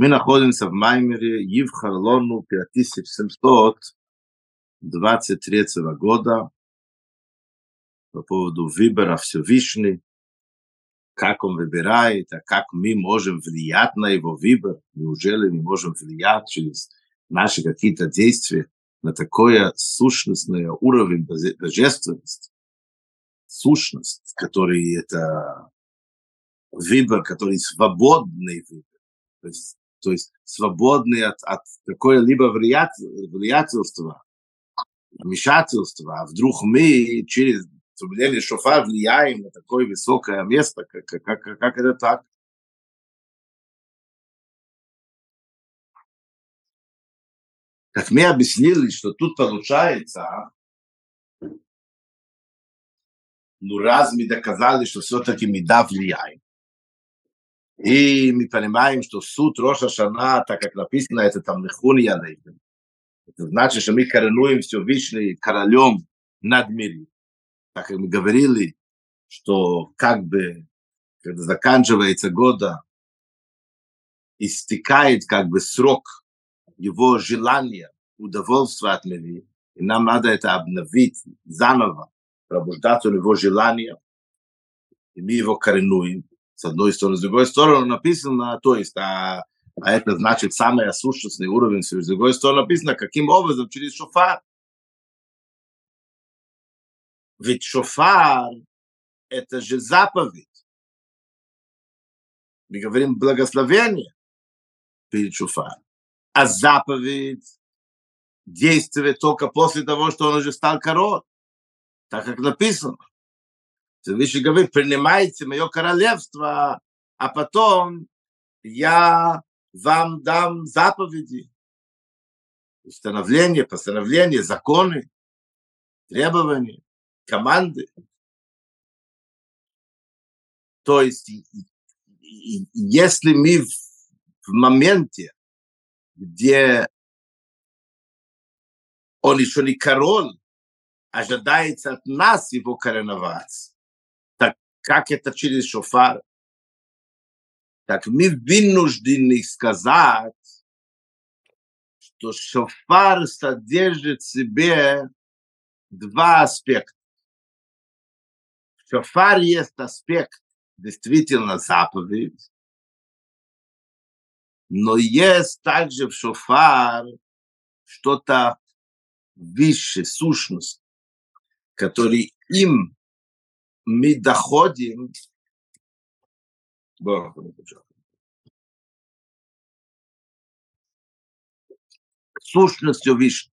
Мы находимся в Маймере Евхарлону 5723 года. По поводу выбора Всевышний, как он выбирает, а как мы можем влиять на его выбор. Неужели мы можем влиять через наши какие-то действия на такое сущностное уровень божественности, сущность, который это выбор, который свободный выбор, то есть, то есть свободный от, от какое-либо влиятельства, вмешательства, а вдруг мы через трубление шофа влияем на такое высокое место, как, как, как, как это так? Как мы объяснили, что тут получается, ну раз мы доказали, что все-таки мы да влияем. И мы понимаем, что суд Роша Шана, так как написано, это там Нехуни Алейхем. Это значит, что мы коронуем Всевышний королем над миром. Так как мы говорили, что как бы, когда заканчивается года, истекает как бы срок его желания, удовольствия от мира, и нам надо это обновить заново, пробуждаться у него желание, и мы его коренуем с одной стороны, с другой стороны написано, то есть, а, а это значит самый сущностный уровень, с другой стороны написано, каким образом, через шофар. Ведь шофар – это же заповедь. Мы говорим благословение перед шофаром. А заповедь действует только после того, что он уже стал король. Так как написано. Всевышний говорит, принимайте мое королевство, а потом я вам дам заповеди, установления, постановления, законы, требования, команды. То есть, если мы в моменте, где он еще не король, ожидается от нас его короновать, как это через шофар, так мы вынуждены сказать, что шофар содержит в себе два аспекта. В шофар есть аспект действительно заповедь, но есть также в шофар что-то выше, сущность, который им мы доходим к сущности Вишни.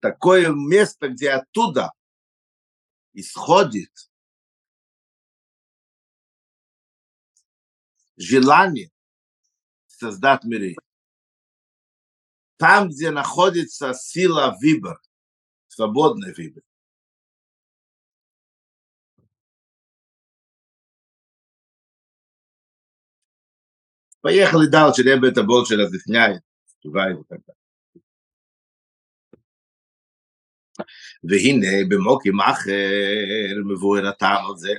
Такое место, где оттуда исходит желание создать миры. Там, где находится сила выбора, свободный выбор. Поехали дальше, Ребе это больше разъясняет. Кивает и так далее. והנה במוקים אחר מבואר הטעם הזה.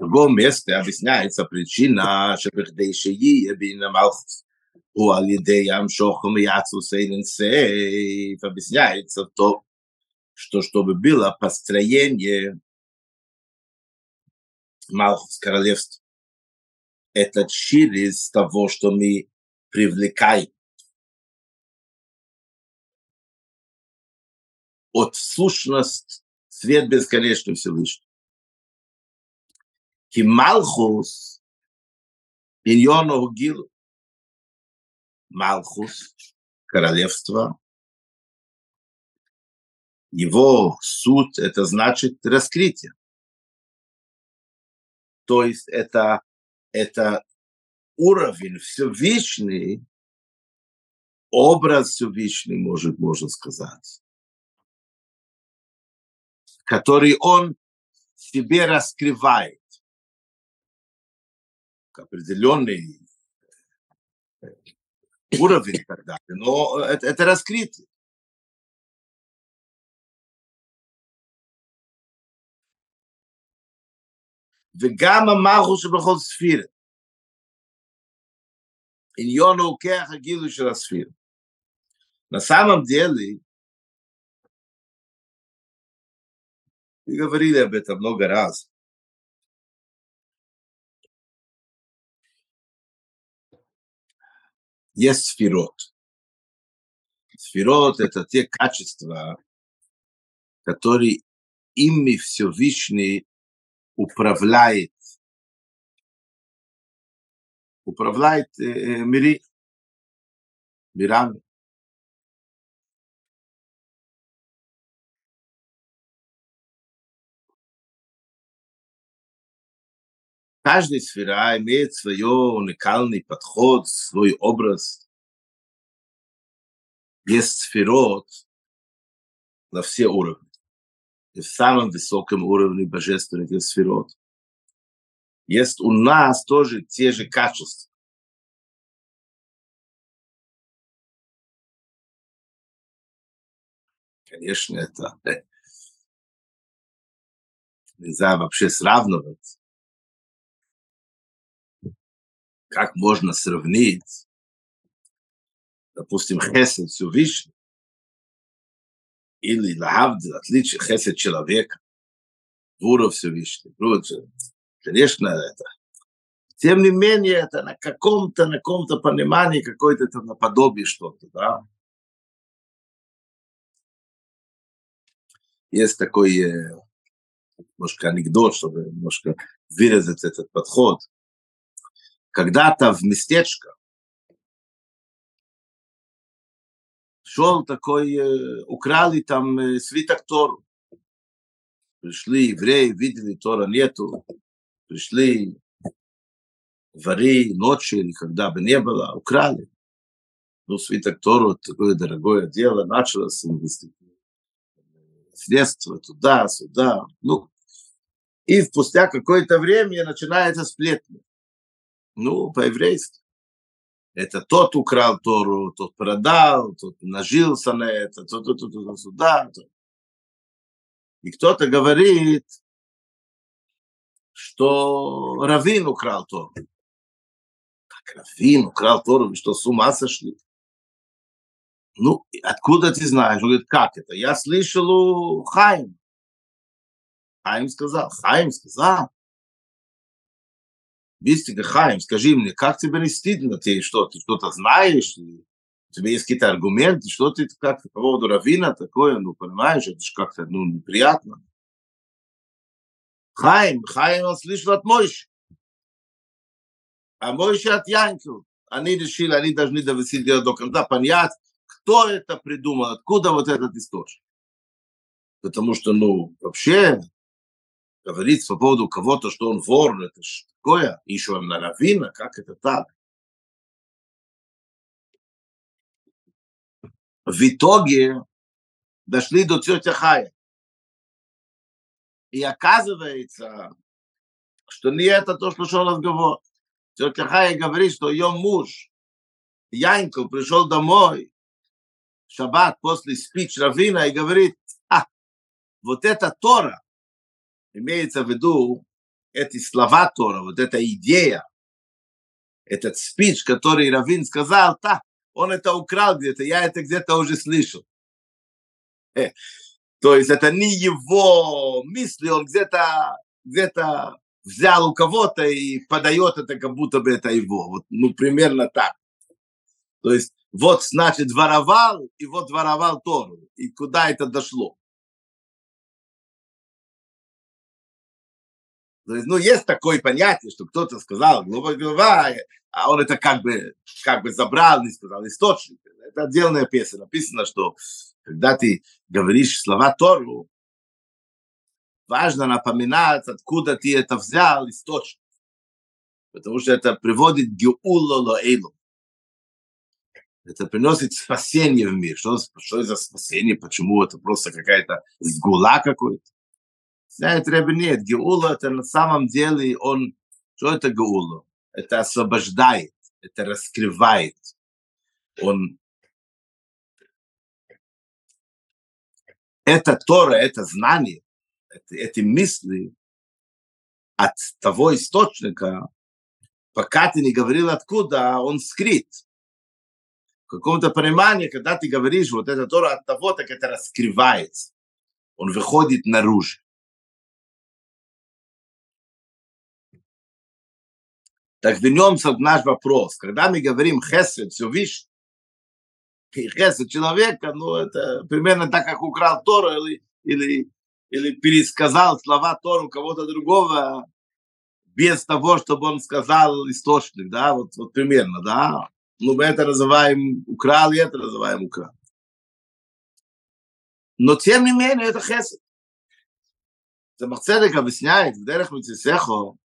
בו מסתר объясняется причина שבכדי שיהיה בין המלכוס הוא על ידי המשוך ומייעצו сейнен сейф объясняется то, что чтобы было построение Малхус этот шир того, что мы привлекаем. От сущности свет бесконечный Всевышний. Кималхус Малхус Биньону Гилу. Малхус, королевство, его суд, это значит раскрытие. То есть это это уровень Всевышний, образ Всевышний, может, можно сказать, который он себе раскрывает определенный уровень и но это, это раскрытие. וגם המלכוס שבכל ספירה. Иньона укех агилу шеласфир. На самом деле, мы говорили об этом много раз, есть сферот. Сферот – это те качества, которые ими Всевышний управляет, управляет э, э мири, мирами. Каждая сфера имеет свой уникальный подход, свой образ. Есть сферот на все уровни. В самом высоком уровне божественных сферот. Есть у нас тоже те же качества. Конечно, это нельзя вообще сравнивать. как можно сравнить, допустим, хесед Всевышний или лахавд, отличие хесед человека, Гуру Всевышний. Конечно, это тем не менее, это на каком-то, на каком-то понимании какое-то это наподобие что-то, да. Есть такой э, немножко анекдот, чтобы немножко выразить этот подход когда-то в местечко шел такой, э, украли там э, свиток Тору. Пришли евреи, видели, Тора нету. Пришли вари ночью или когда бы не было, украли. Ну, свиток Тору, такое дорогое дело, началось средства туда, сюда. Ну, и спустя какое-то время начинается сплетня. Ну, по-еврейски. Это тот украл Тору, тот продал, тот нажился на это, тот, тот, тот, тот сюда. Тот. И кто-то говорит, что Равин украл Тору. Как Равин украл Тору? Вы что, с ума сошли? Ну, откуда ты знаешь? Он говорит, как это? Я слышал у Хайм. Хайм сказал. Хайм сказал. Бистика Хайм, скажи мне, как тебе не стыдно? Ты что, ты что-то знаешь? У тебя есть какие-то аргументы? Что ты как по поводу Равина такое? Ну, понимаешь, это же как-то ну, неприятно. Хайм, Хайм он слышал от Мойши. А Мойши от Янкел. Они решили, они должны довести дело до конца, понять, кто это придумал, откуда вот этот источник. Потому что, ну, вообще, говорить по поводу кого-то, что он вор, это ж такое, еще на равина, как это так? В итоге дошли до тетя Хая. И оказывается, что не это то, что шел разговор. Тетя Хая говорит, что ее муж Яньков пришел домой в шаббат после спич Равина и говорит, а, вот это Тора, имеется в виду эти слова Тора, вот эта идея, этот спич, который Равин сказал, та, он это украл где-то, я это где-то уже слышал. Э, то есть это не его мысли, он где-то где взял у кого-то и подает это, как будто бы это его. Вот, ну, примерно так. То есть вот, значит, воровал, и вот воровал Тору. И куда это дошло? То есть, ну, есть такое понятие, что кто-то сказал голова голова, а он это как бы, как бы забрал, не сказал источник. Это отдельная песня. Написано, что когда ты говоришь слова Тору, важно напоминать, откуда ты это взял, источник. Потому что это приводит эйлу. Это приносит спасение в мир. Что, что это спасение? Почему это просто какая-то сгула какой-то? Знает Рэбе, нет, Геула это на самом деле он, что это Геула? Это освобождает, это раскрывает. Он это Тора, это знание, это, эти мысли от того источника, Пока ты не говорил откуда, он скрыт. В каком-то понимании, когда ты говоришь вот это Тора от того, так это раскрывается. Он выходит наружу. Так вернемся к наш вопрос. Когда мы говорим хесед, все видишь, хесед человека, ну, это примерно так, как украл Тору или, или, или пересказал слова Тору кого-то другого без того, чтобы он сказал источник, да, вот, вот примерно, да. Ну, мы это называем украл, и это называем украл. Но тем не менее, это хесед. Замахцедек объясняет в Дерех Митисехо,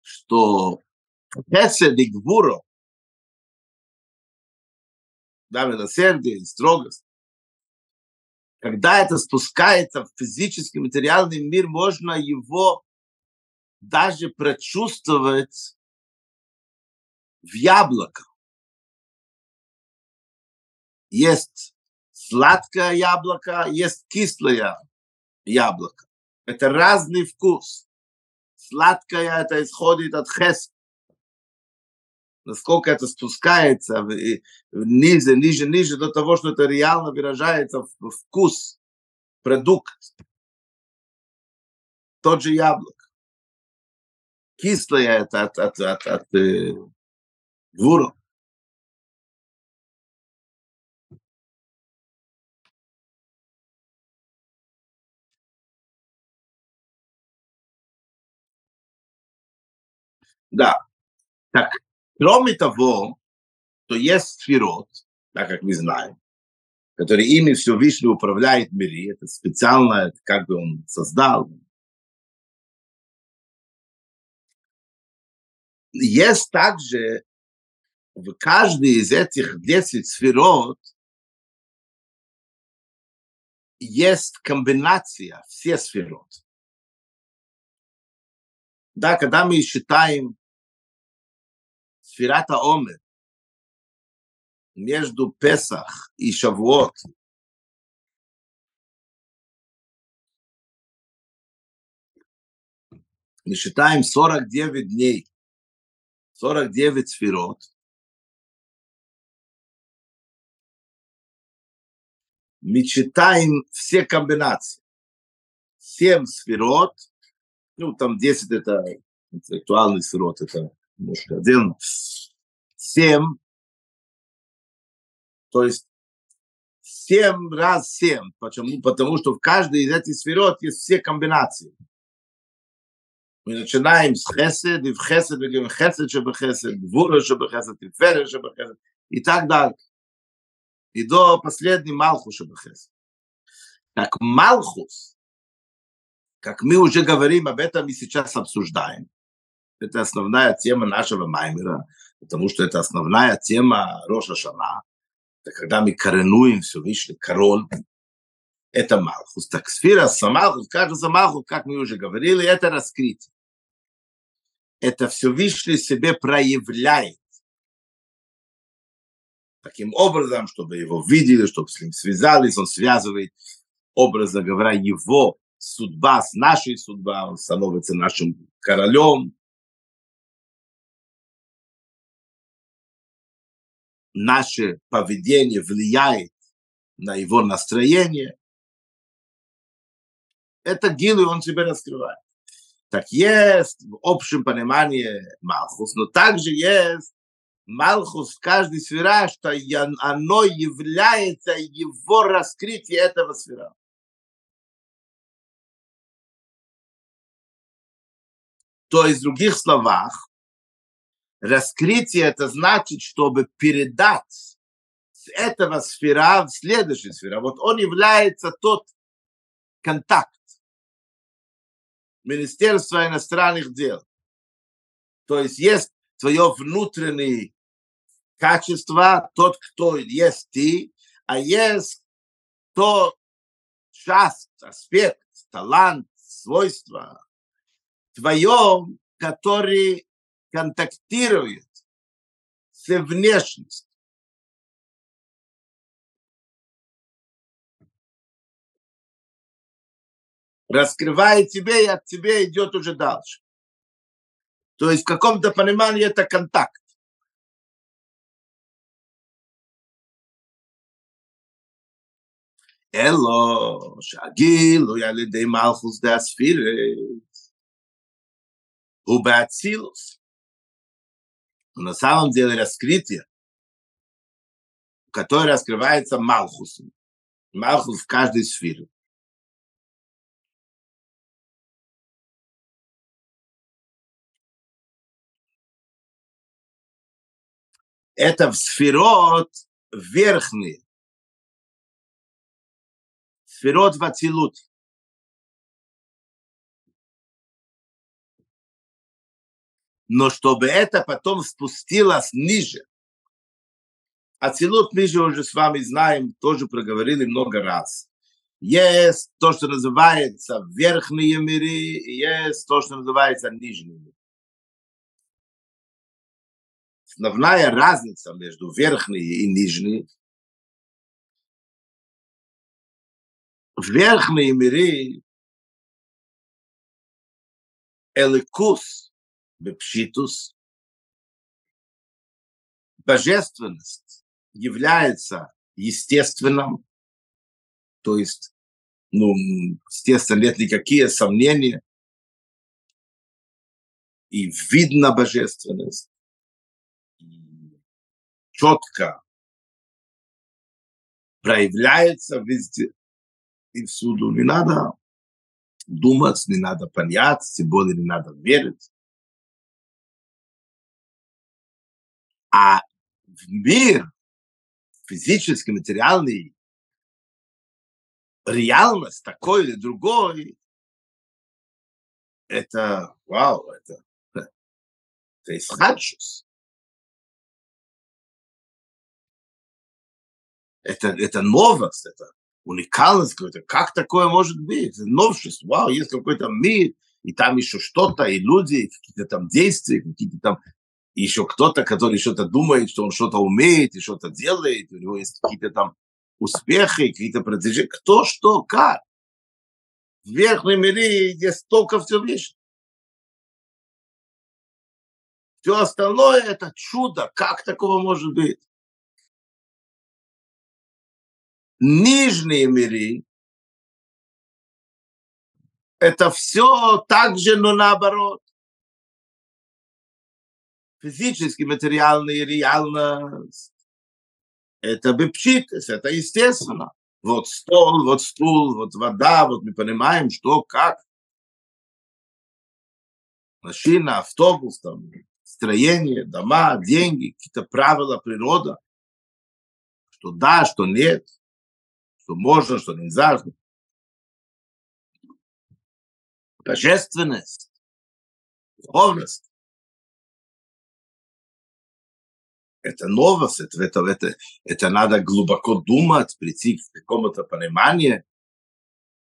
что хесед и гвуро, да, милосердие и строгость, когда это спускается в физический материальный мир, можно его даже прочувствовать в яблоках. Есть сладкое яблоко, есть кислое яблоко. Это разный вкус. Сладкое это исходит от хеста насколько это спускается ниже, ниже, ниже до того, что это реально выражается в вкус, продукт. Тот же яблок. Кислое это от, от, от, от э, гвуру. Да. Так, Кроме того, то есть сферот, так как мы знаем, который ими все Всевышний управляет мире, это специально, как бы он создал. Есть также в каждой из этих 10 сферот есть комбинация, все сферот. Да, когда мы считаем Сфирата Омер, между Песах и Шавуот, мы считаем 49 дней, 49 сферот, мы читаем все комбинации. 7 сферот, ну там 10 это интеллектуальный сферот, это отдельно. Семь, то есть семь раз семь. Почему? Потому что в каждой из этих сферот есть все комбинации. Мы начинаем с хесед, и в хесед мы говорим хесед, чтобы хесед, гвура, чтобы хесед, тифере, чтобы хесед, и так далее. И до последней чтобы хесед. Так Малхус, как мы уже говорим, об этом и сейчас обсуждаем, это основная тема нашего Маймера, потому что это основная тема Роша Шана. Это когда мы коренуем Всевышний король, это Малхус. Так сфера Самалхус, кажется Малхус, как мы уже говорили, это раскрытие. Это Всевышний себе проявляет таким образом, чтобы его видели, чтобы с ним связались, он связывает, образно говоря, его судьба с нашей судьбой, он становится нашим королем, наше поведение влияет на его настроение, это гилу он себе раскрывает. Так есть в общем понимании Малхус, но также есть Малхус в каждой сфере, что оно является его раскрытие этого сфера. То есть, в других словах, Раскрытие это значит, чтобы передать с этого сфера в следующую сферу. Вот он является тот контакт Министерства иностранных дел. То есть есть твое внутреннее качество, тот, кто есть ты, а есть то часть, аспект, талант, свойство твое, который контактирует с внешностью. Раскрывает тебе, и от тебя идет уже дальше. То есть в каком-то понимании это контакт. אלו שהגילוי על ידי מלכוס דה הספירת הוא באצילוס. на самом деле раскрытие, которое раскрывается Малхусом. Малхус в каждой сфере. Это в сферот верхние. Сферот в Ацилут. Но чтобы это потом спустилось ниже. Ацилут мы же уже с вами знаем, тоже проговорили много раз. Есть то, что называется верхние миры, и есть то, что называется нижние миры. Основная разница между верхней и нижней верхние миры эликус бепшитус божественность является естественным, то есть, ну, естественно, нет никакие сомнения, и видно божественность, четко проявляется везде, и всюду. Не надо думать, не надо понять, тем более не надо верить. А мир физический, материальный, реальность такой или другой, это, вау, это, это исхадшус. Это, это новость, это уникальность какой-то. Как такое может быть? Новшество. Вау, есть какой-то мир, и там еще что-то, и люди, какие-то там действия, какие-то там еще кто-то, который что-то думает, что он что-то умеет и что-то делает, у него есть какие-то там успехи, какие-то продвижения. Кто, что, как. В верхнем мире есть только все вещи. Все остальное это чудо. Как такого может быть? нижние миры, это все так же, но наоборот. Физически, материальная реальность. Это бепчитес, это естественно. Вот стол, вот стул, вот вода, вот мы понимаем, что, как. Машина, автобус, там, строение, дома, деньги, какие-то правила, природа. Что да, что нет что можно, что нельзя. Божественность, духовность. Это новость, это, это, это, это надо глубоко думать, прийти к какому-то пониманию.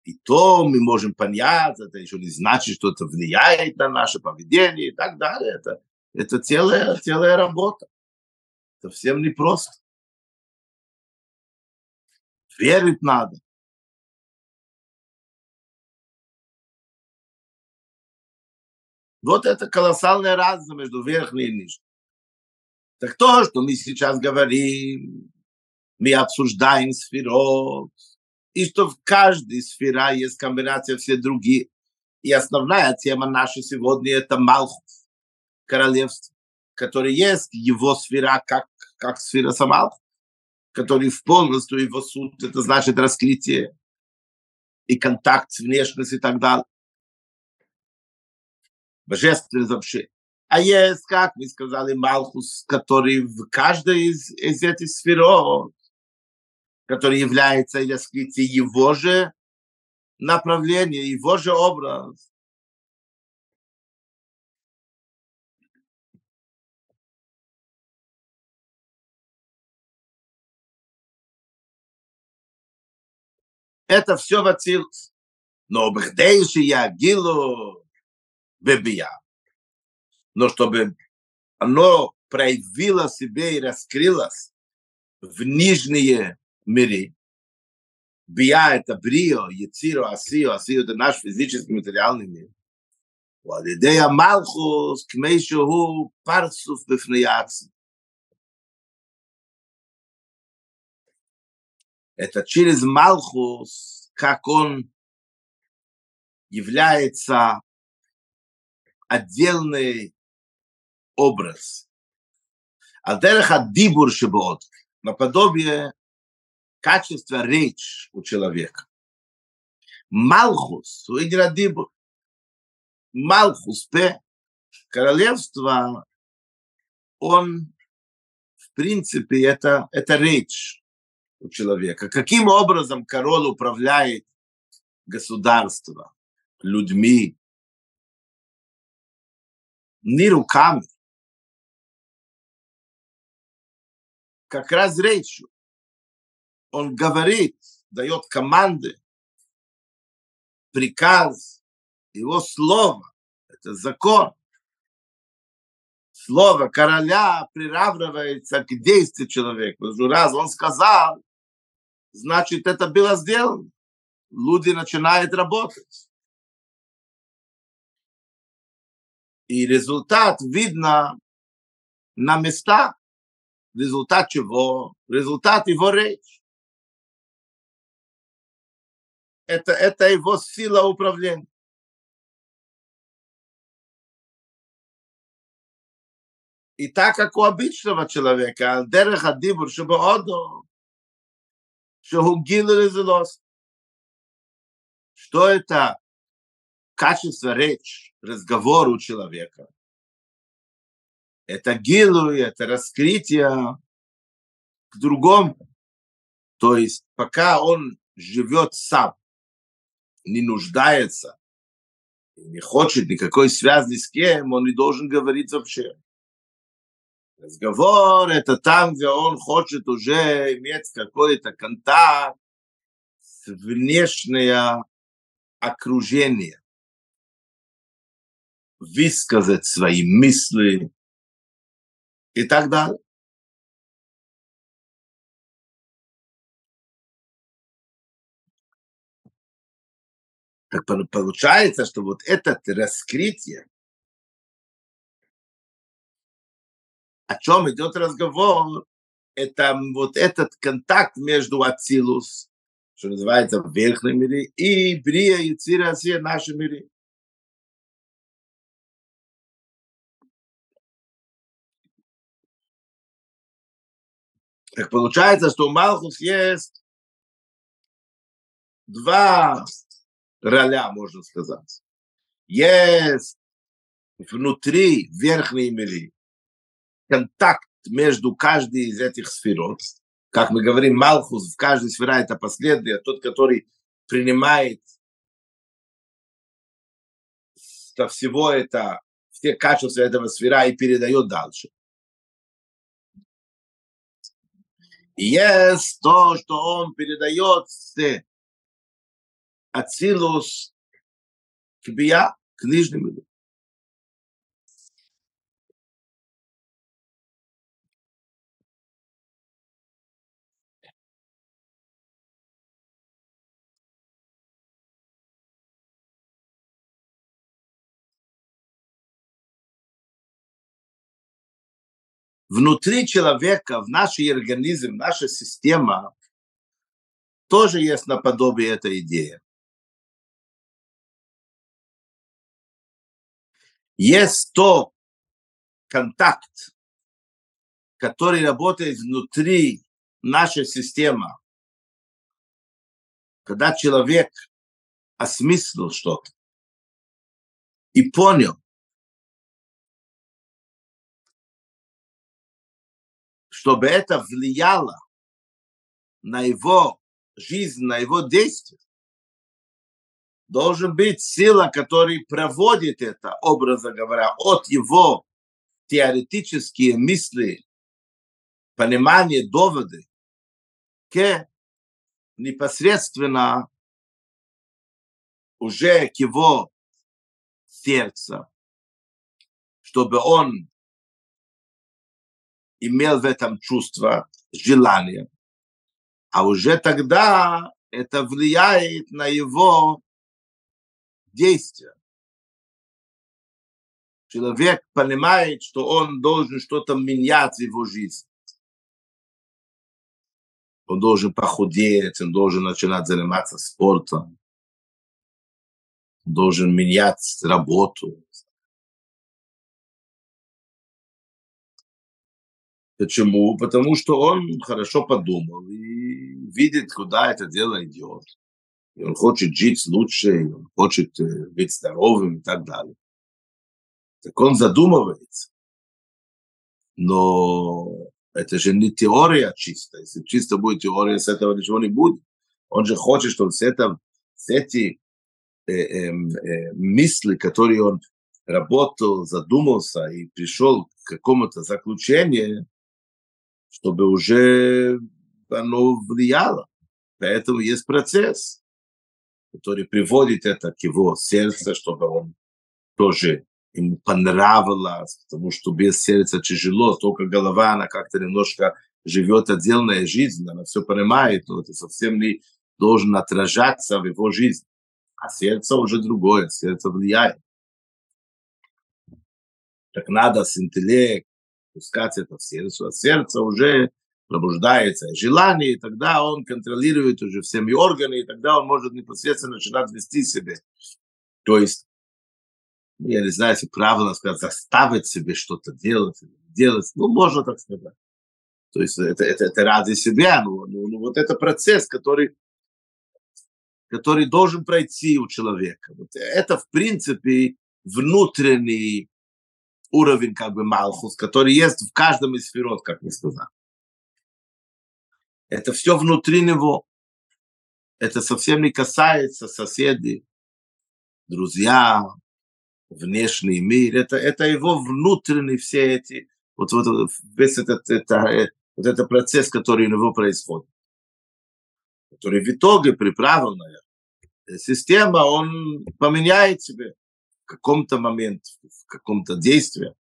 И то мы можем понять, это еще не значит, что это влияет на наше поведение и так далее. Это, это целая, целая работа. Совсем непросто. Верить надо. Вот это колоссальная разница между верхней и нижней. Так то, что мы сейчас говорим, мы обсуждаем сферот, и что в каждой сфере есть комбинация все другие. И основная тема наша сегодня – это Малхус, королевство, которое есть его сфера, как, как сфера Самалхус который в полностью его суть, это значит раскрытие и контакт с внешностью и так далее. Божественность вообще. А есть, как мы сказали, Малхус, который в каждой из, из этих сферов, который является раскрытием его же направления, его же образ. Это все в Ацилус. Но бхдейши я гилу бебия Но чтобы оно проявило себе и раскрылось в нижние миры. Бия – это брио, яциро, асио, асио – это наш физический материальный мир. ועל ידי המלכוס, כמי שהוא פרצוף בפני עצמו. את הצ'ילס מלכוס, как он является отдельный образ. А дерech дибур шебот, наподобие качества речь у человека. Малхус, у игра дибур. Малхус, П, королевство, он, в принципе, это, это речь у человека. Каким образом король управляет государством, людьми? Не руками. Как раз речью. Он говорит, дает команды, приказ, его слово, это закон. Слово короля приравнивается к действию человека. Раз он сказал, значит, это было сделано. Люди начинают работать. И результат видно на местах результат чего? Результат его речи. Это, это его сила управления. И так как у обычного человека, а дереха дибур, чтобы одо, что Что это качество речь, разговор у человека? Это гилу, это раскрытие к другому. То есть пока он живет сам, не нуждается, не хочет никакой связи с кем, он не должен говорить вообще. Разговор – это там, где он хочет уже иметь какой-то контакт с внешнее окружение, высказать свои мысли и так далее. Так получается, что вот это раскрытие о чем идет разговор, это вот этот контакт между Ацилус, что называется в верхнем мире, и Брия и Цира в нашем мире. Так получается, что у Малхус есть два роля, можно сказать. Есть внутри верхней мире контакт между каждой из этих сферот. Как мы говорим, Малхус в каждой сфере это последний, тот, который принимает со всего это, все качества этого сфера и передает дальше. Есть то, что он передает с Ацилус к Бия, к нижним людям. Внутри человека, в наш организм, наша система, тоже есть наподобие этой идеи. Есть то контакт, который работает внутри нашей системы, когда человек осмыслил что-то и понял, чтобы это влияло на его жизнь, на его действия, должен быть сила, которая проводит это, образно говоря, от его теоретические мысли, понимания, доводы, к непосредственно уже к его сердцу, чтобы он имел в этом чувство, желание. А уже тогда это влияет на его действия. человек понимает, что он должен что-то менять в его жизни. Он должен похудеть, он должен начинать заниматься спортом, он должен менять работу. Почему? Потому что он хорошо подумал и видит, куда это дело идет. И он хочет жить лучше, и он хочет э, быть здоровым и так далее. Так он задумывается. Но это же не теория чистая. Если чисто будет теория, с этого ничего не будет. Он же хочет, чтобы с, этого, с эти э, э, э, мысли, которые он работал, задумался и пришел к какому-то заключению, чтобы уже оно влияло. Поэтому есть процесс, который приводит это к его сердцу, чтобы он тоже ему понравилось, потому что без сердца тяжело, только голова, она как-то немножко живет отдельная жизнь, она все понимает, но это совсем не должен отражаться в его жизни. А сердце уже другое, сердце влияет. Так надо с интеллект пускать это в сердце, а сердце уже пробуждается желание, и тогда он контролирует уже всеми органы, и тогда он может непосредственно начинать вести себя. То есть я не знаю, если правильно сказать, заставить себе что-то делать, делать, ну, можно так сказать. То есть это, это, это ради себя, ну, ну, ну, вот это процесс, который, который должен пройти у человека. Вот это, в принципе, внутренний уровень, как бы, Малхус, который есть в каждом из сферот, как мы сказали. Это все внутри него. Это совсем не касается соседей, друзья, внешний мир, это, это его внутренние все эти, вот, вот весь этот, это, вот этот процесс, который у него происходит, который в итоге при правильной системе, он поменяет себе каком-то моменте, в каком-то действии,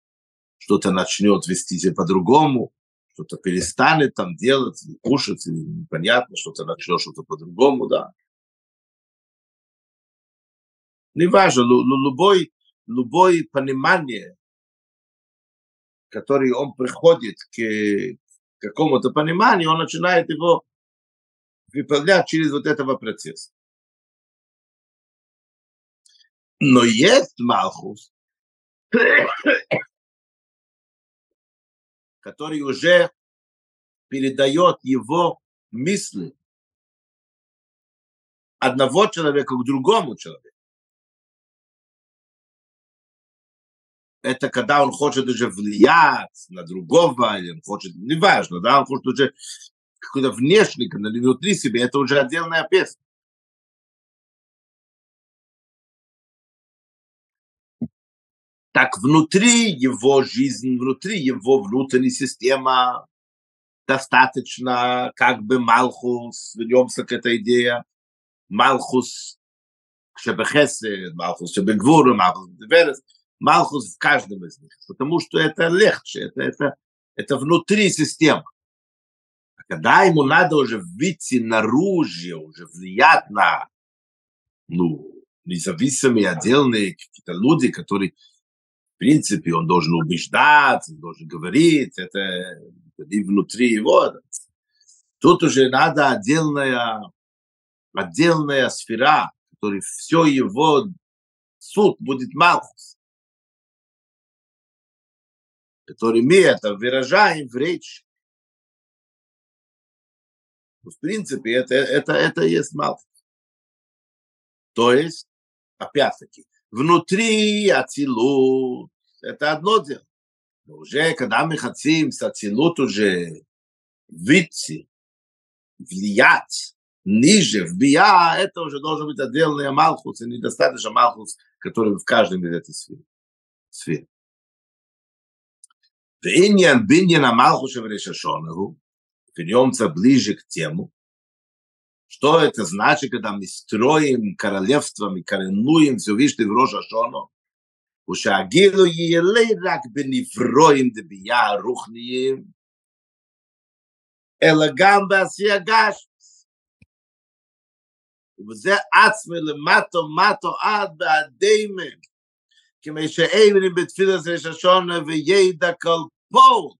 что-то начнет вести себя по-другому, что-то перестанет там делать, или кушать, или непонятно, что-то начнет что-то по-другому, да. Неважно, любой любое понимание, которое он приходит к какому-то пониманию, он начинает его выполнять через вот этого процесса. Но есть Малхус, который уже передает его мысли одного человека к другому человеку. это когда он хочет уже влиять на другого, или он хочет, неважно, да, он хочет уже какой-то внешний, внутри себя, это уже отдельная песня. Так внутри его жизни, внутри его внутренней системы достаточно как бы Малхус, вернемся к этой идее, Малхус Шебехесе, Малхус Шебегвур, Малхус Деверес – Малхус в каждом из них, потому что это легче, это, это, это внутри системы. А когда ему надо уже выйти наружу, уже влиять на ну, независимые отдельные какие-то люди, которые, в принципе, он должен убеждать, он должен говорить, это, это и внутри его. Тут уже надо отдельная, отдельная сфера, которая все его суд будет Малхус который мы это выражаем в речь. В принципе, это, это, это есть Малхус. То есть, опять-таки, внутри Ацилут, это одно дело. Но уже, когда мы хотим с Ацилут уже выйти, влиять ниже, в Бия, это уже должен быть отдельный Малхус, и недостаточно Малхус, который в каждом из этих сфер. Виньян Биньян Амалхуша Решашона, вернемся ближе к тему, что это значит, когда мы строим королевство, мы коренуем Всевышний в Рошашону, ושהגילו יהיה רק בנברואים דביה רוחניים, אלא גם בעשייה גשמס. וזה עצמי למטו מטו עד בעדימה. כמי שאימנים בתפילת ראש השונה וידע כל פול,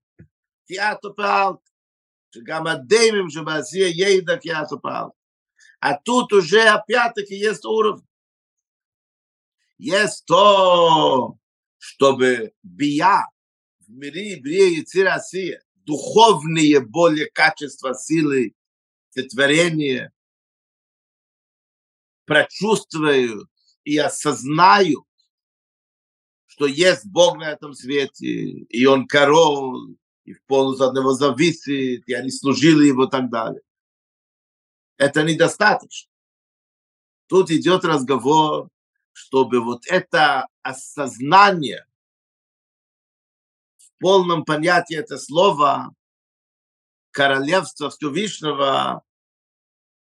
כי את פעלת, שגם הדמים שבעשייה ידע כי את פעלת. А тут уже опять-таки есть уровень. Есть то, чтобы бия в мире Брия и Россия, духовные более качества силы, творения, прочувствуют и осознают, что есть Бог на этом свете, и Он король, и в полностью от Него зависит, и они служили Его и так далее. Это недостаточно. Тут идет разговор, чтобы вот это осознание в полном понятии это слова королевства Всевышнего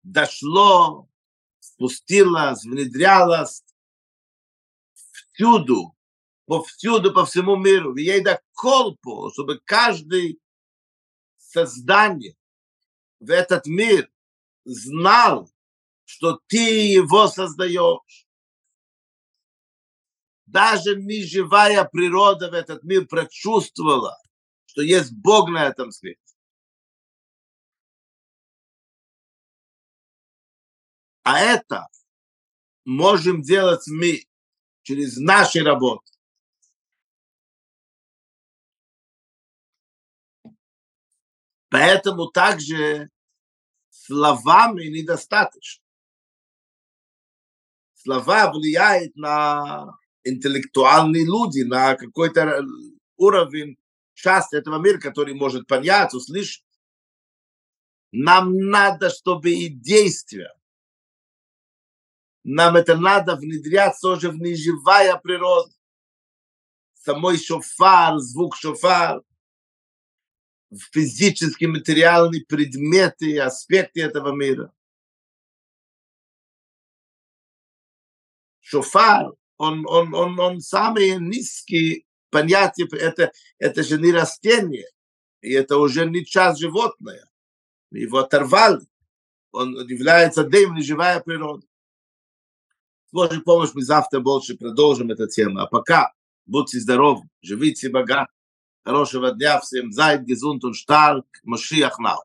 дошло, спустилось, внедрялось всюду, повсюду, по всему миру. И ей да колпу, чтобы каждый создание в этот мир знал, что ты его создаешь. Даже неживая природа в этот мир прочувствовала, что есть Бог на этом свете. А это можем делать мы через наши работы. Поэтому также словами недостаточно. Слова влияют на интеллектуальные люди, на какой-то уровень часть этого мира, который может понять, услышать. Нам надо, чтобы и действия, нам это надо внедрять тоже в неживая природа. Самой шофар, звук шофар, физические, материальные предметы, аспекты этого мира. Шофар, он, он, он, он самые низкие понятия, это, это же не растение, и это уже не часть животное. Его оторвали. Он является дым, живая природа. С Божьей помощью мы завтра больше продолжим эту тему. А пока будьте здоровы, живите богато. Roshe, wat jafs im seid gesund und stark, Moschiach nau.